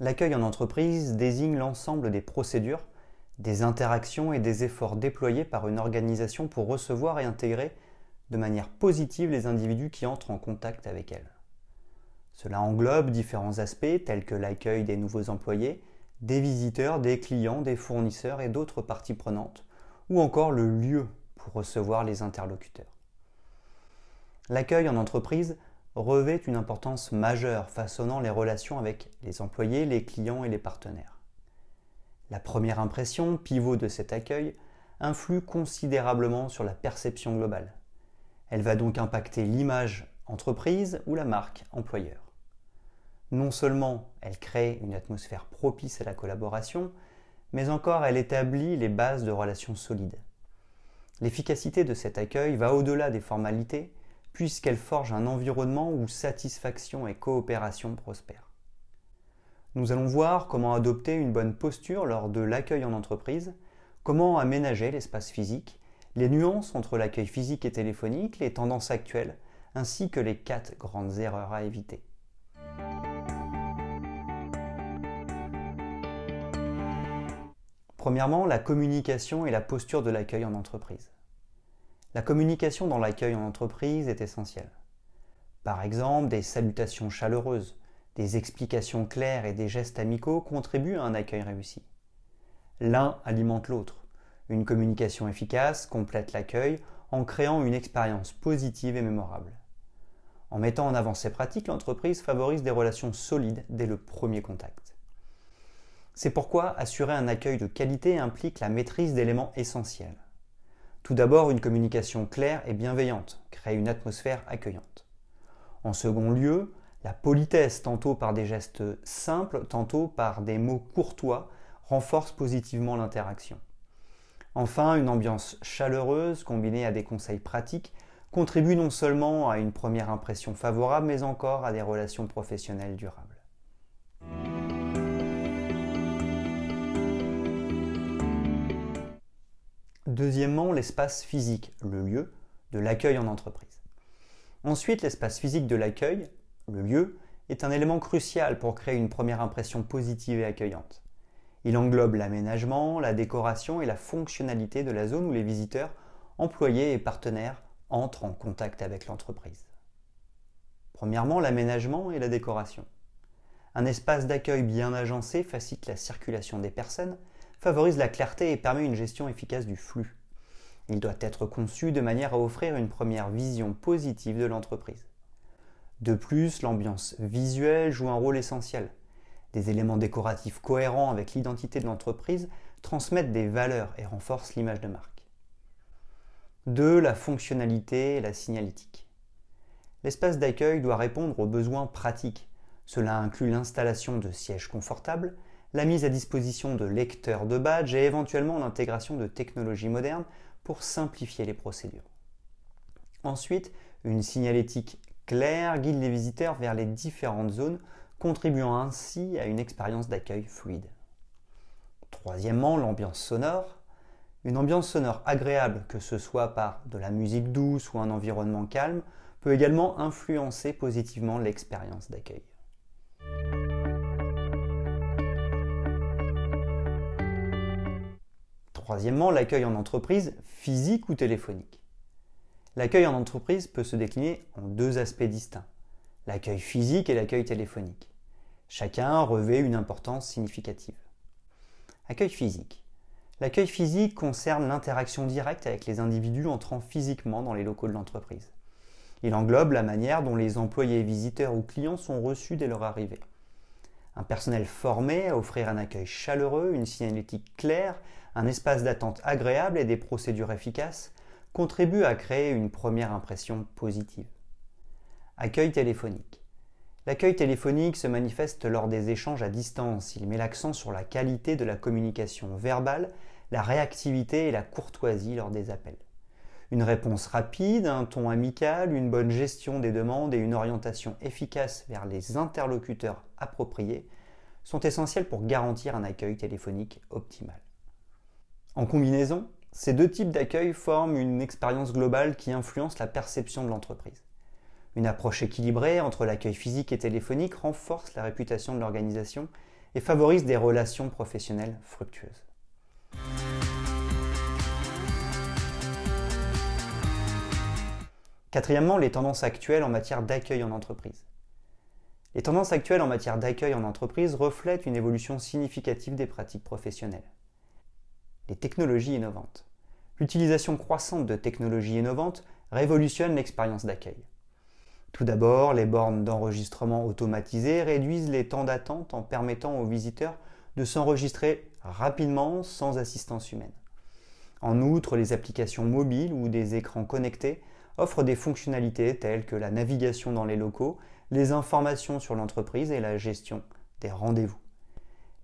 L'accueil en entreprise désigne l'ensemble des procédures, des interactions et des efforts déployés par une organisation pour recevoir et intégrer de manière positive les individus qui entrent en contact avec elle. Cela englobe différents aspects tels que l'accueil des nouveaux employés, des visiteurs, des clients, des fournisseurs et d'autres parties prenantes, ou encore le lieu pour recevoir les interlocuteurs. L'accueil en entreprise revêt une importance majeure façonnant les relations avec les employés, les clients et les partenaires. La première impression, pivot de cet accueil, influe considérablement sur la perception globale. Elle va donc impacter l'image entreprise ou la marque employeur. Non seulement elle crée une atmosphère propice à la collaboration, mais encore elle établit les bases de relations solides. L'efficacité de cet accueil va au-delà des formalités puisqu'elle forge un environnement où satisfaction et coopération prospèrent. Nous allons voir comment adopter une bonne posture lors de l'accueil en entreprise, comment aménager l'espace physique, les nuances entre l'accueil physique et téléphonique, les tendances actuelles, ainsi que les quatre grandes erreurs à éviter. Premièrement, la communication et la posture de l'accueil en entreprise. La communication dans l'accueil en entreprise est essentielle. Par exemple, des salutations chaleureuses, des explications claires et des gestes amicaux contribuent à un accueil réussi. L'un alimente l'autre. Une communication efficace complète l'accueil en créant une expérience positive et mémorable. En mettant en avant ces pratiques, l'entreprise favorise des relations solides dès le premier contact. C'est pourquoi assurer un accueil de qualité implique la maîtrise d'éléments essentiels. Tout d'abord, une communication claire et bienveillante crée une atmosphère accueillante. En second lieu, la politesse, tantôt par des gestes simples, tantôt par des mots courtois, renforce positivement l'interaction. Enfin, une ambiance chaleureuse combinée à des conseils pratiques contribue non seulement à une première impression favorable, mais encore à des relations professionnelles durables. Deuxièmement, l'espace physique, le lieu de l'accueil en entreprise. Ensuite, l'espace physique de l'accueil, le lieu, est un élément crucial pour créer une première impression positive et accueillante. Il englobe l'aménagement, la décoration et la fonctionnalité de la zone où les visiteurs, employés et partenaires entrent en contact avec l'entreprise. Premièrement, l'aménagement et la décoration. Un espace d'accueil bien agencé facilite la circulation des personnes favorise la clarté et permet une gestion efficace du flux. Il doit être conçu de manière à offrir une première vision positive de l'entreprise. De plus, l'ambiance visuelle joue un rôle essentiel. Des éléments décoratifs cohérents avec l'identité de l'entreprise transmettent des valeurs et renforcent l'image de marque. 2. La fonctionnalité et la signalétique. L'espace d'accueil doit répondre aux besoins pratiques. Cela inclut l'installation de sièges confortables, la mise à disposition de lecteurs de badges et éventuellement l'intégration de technologies modernes pour simplifier les procédures. Ensuite, une signalétique claire guide les visiteurs vers les différentes zones, contribuant ainsi à une expérience d'accueil fluide. Troisièmement, l'ambiance sonore. Une ambiance sonore agréable, que ce soit par de la musique douce ou un environnement calme, peut également influencer positivement l'expérience d'accueil. Troisièmement, l'accueil en entreprise, physique ou téléphonique. L'accueil en entreprise peut se décliner en deux aspects distincts, l'accueil physique et l'accueil téléphonique. Chacun revêt une importance significative. Accueil physique. L'accueil physique concerne l'interaction directe avec les individus entrant physiquement dans les locaux de l'entreprise. Il englobe la manière dont les employés, visiteurs ou clients sont reçus dès leur arrivée. Un personnel formé à offrir un accueil chaleureux, une signalétique claire, un espace d'attente agréable et des procédures efficaces contribuent à créer une première impression positive. Accueil téléphonique. L'accueil téléphonique se manifeste lors des échanges à distance. Il met l'accent sur la qualité de la communication verbale, la réactivité et la courtoisie lors des appels. Une réponse rapide, un ton amical, une bonne gestion des demandes et une orientation efficace vers les interlocuteurs appropriés sont essentiels pour garantir un accueil téléphonique optimal. En combinaison, ces deux types d'accueil forment une expérience globale qui influence la perception de l'entreprise. Une approche équilibrée entre l'accueil physique et téléphonique renforce la réputation de l'organisation et favorise des relations professionnelles fructueuses. Quatrièmement, les tendances actuelles en matière d'accueil en entreprise. Les tendances actuelles en matière d'accueil en entreprise reflètent une évolution significative des pratiques professionnelles. Les technologies innovantes. L'utilisation croissante de technologies innovantes révolutionne l'expérience d'accueil. Tout d'abord, les bornes d'enregistrement automatisées réduisent les temps d'attente en permettant aux visiteurs de s'enregistrer rapidement sans assistance humaine. En outre, les applications mobiles ou des écrans connectés offrent des fonctionnalités telles que la navigation dans les locaux, les informations sur l'entreprise et la gestion des rendez-vous.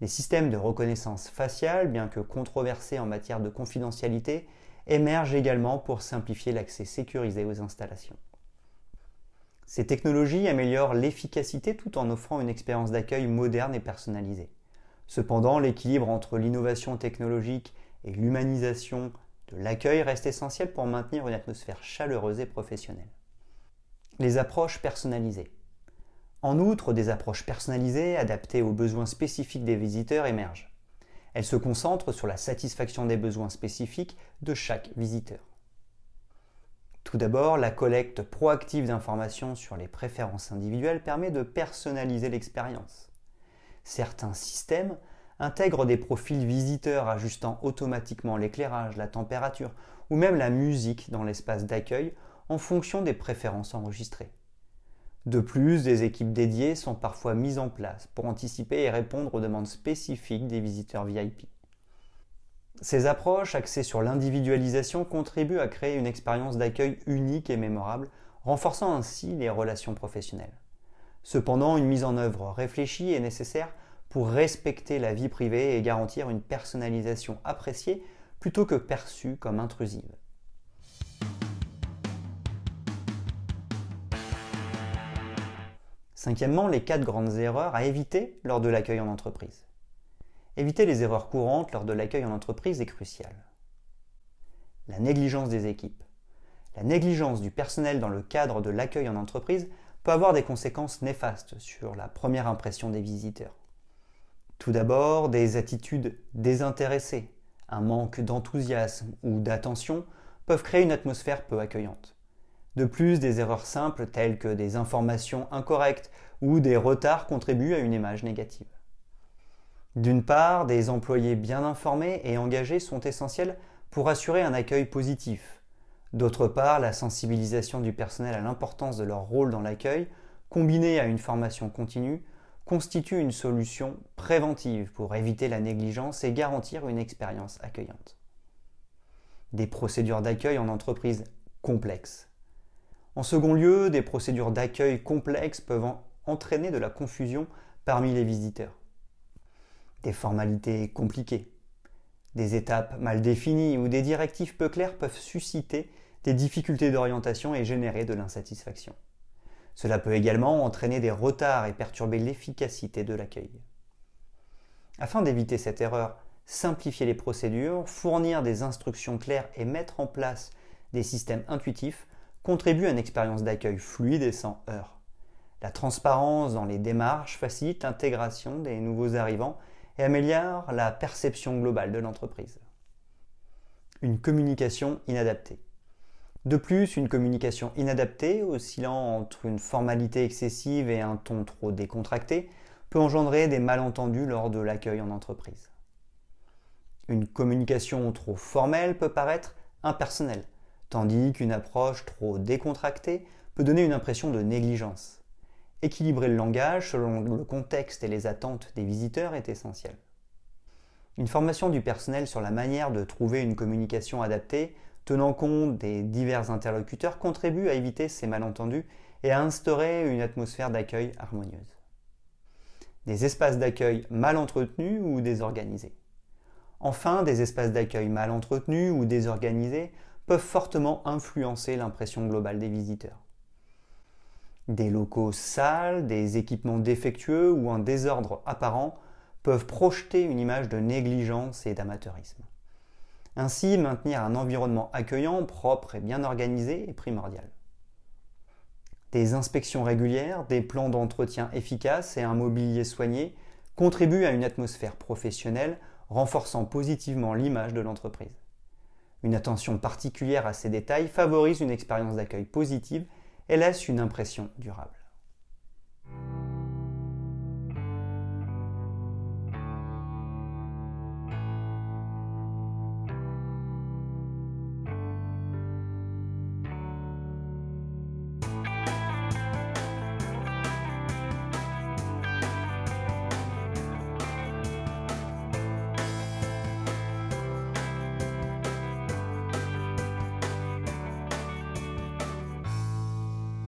Les systèmes de reconnaissance faciale, bien que controversés en matière de confidentialité, émergent également pour simplifier l'accès sécurisé aux installations. Ces technologies améliorent l'efficacité tout en offrant une expérience d'accueil moderne et personnalisée. Cependant, l'équilibre entre l'innovation technologique et l'humanisation de l'accueil reste essentiel pour maintenir une atmosphère chaleureuse et professionnelle. Les approches personnalisées. En outre, des approches personnalisées adaptées aux besoins spécifiques des visiteurs émergent. Elles se concentrent sur la satisfaction des besoins spécifiques de chaque visiteur. Tout d'abord, la collecte proactive d'informations sur les préférences individuelles permet de personnaliser l'expérience. Certains systèmes intègrent des profils visiteurs ajustant automatiquement l'éclairage, la température ou même la musique dans l'espace d'accueil en fonction des préférences enregistrées. De plus, des équipes dédiées sont parfois mises en place pour anticiper et répondre aux demandes spécifiques des visiteurs VIP. Ces approches axées sur l'individualisation contribuent à créer une expérience d'accueil unique et mémorable, renforçant ainsi les relations professionnelles. Cependant, une mise en œuvre réfléchie est nécessaire pour respecter la vie privée et garantir une personnalisation appréciée plutôt que perçue comme intrusive. Cinquièmement, les quatre grandes erreurs à éviter lors de l'accueil en entreprise. Éviter les erreurs courantes lors de l'accueil en entreprise est crucial. La négligence des équipes. La négligence du personnel dans le cadre de l'accueil en entreprise peut avoir des conséquences néfastes sur la première impression des visiteurs. Tout d'abord, des attitudes désintéressées, un manque d'enthousiasme ou d'attention peuvent créer une atmosphère peu accueillante. De plus, des erreurs simples telles que des informations incorrectes ou des retards contribuent à une image négative. D'une part, des employés bien informés et engagés sont essentiels pour assurer un accueil positif. D'autre part, la sensibilisation du personnel à l'importance de leur rôle dans l'accueil, combinée à une formation continue, constitue une solution préventive pour éviter la négligence et garantir une expérience accueillante. Des procédures d'accueil en entreprise complexes. En second lieu, des procédures d'accueil complexes peuvent entraîner de la confusion parmi les visiteurs des formalités compliquées, des étapes mal définies ou des directives peu claires peuvent susciter des difficultés d'orientation et générer de l'insatisfaction. Cela peut également entraîner des retards et perturber l'efficacité de l'accueil. Afin d'éviter cette erreur, simplifier les procédures, fournir des instructions claires et mettre en place des systèmes intuitifs contribue à une expérience d'accueil fluide et sans heurts. La transparence dans les démarches facilite l'intégration des nouveaux arrivants et améliore la perception globale de l'entreprise. Une communication inadaptée. De plus, une communication inadaptée, oscillant entre une formalité excessive et un ton trop décontracté, peut engendrer des malentendus lors de l'accueil en entreprise. Une communication trop formelle peut paraître impersonnelle, tandis qu'une approche trop décontractée peut donner une impression de négligence. Équilibrer le langage selon le contexte et les attentes des visiteurs est essentiel. Une formation du personnel sur la manière de trouver une communication adaptée, tenant compte des divers interlocuteurs, contribue à éviter ces malentendus et à instaurer une atmosphère d'accueil harmonieuse. Des espaces d'accueil mal entretenus ou désorganisés. Enfin, des espaces d'accueil mal entretenus ou désorganisés peuvent fortement influencer l'impression globale des visiteurs. Des locaux sales, des équipements défectueux ou un désordre apparent peuvent projeter une image de négligence et d'amateurisme. Ainsi, maintenir un environnement accueillant, propre et bien organisé est primordial. Des inspections régulières, des plans d'entretien efficaces et un mobilier soigné contribuent à une atmosphère professionnelle renforçant positivement l'image de l'entreprise. Une attention particulière à ces détails favorise une expérience d'accueil positive et laisse une impression durable.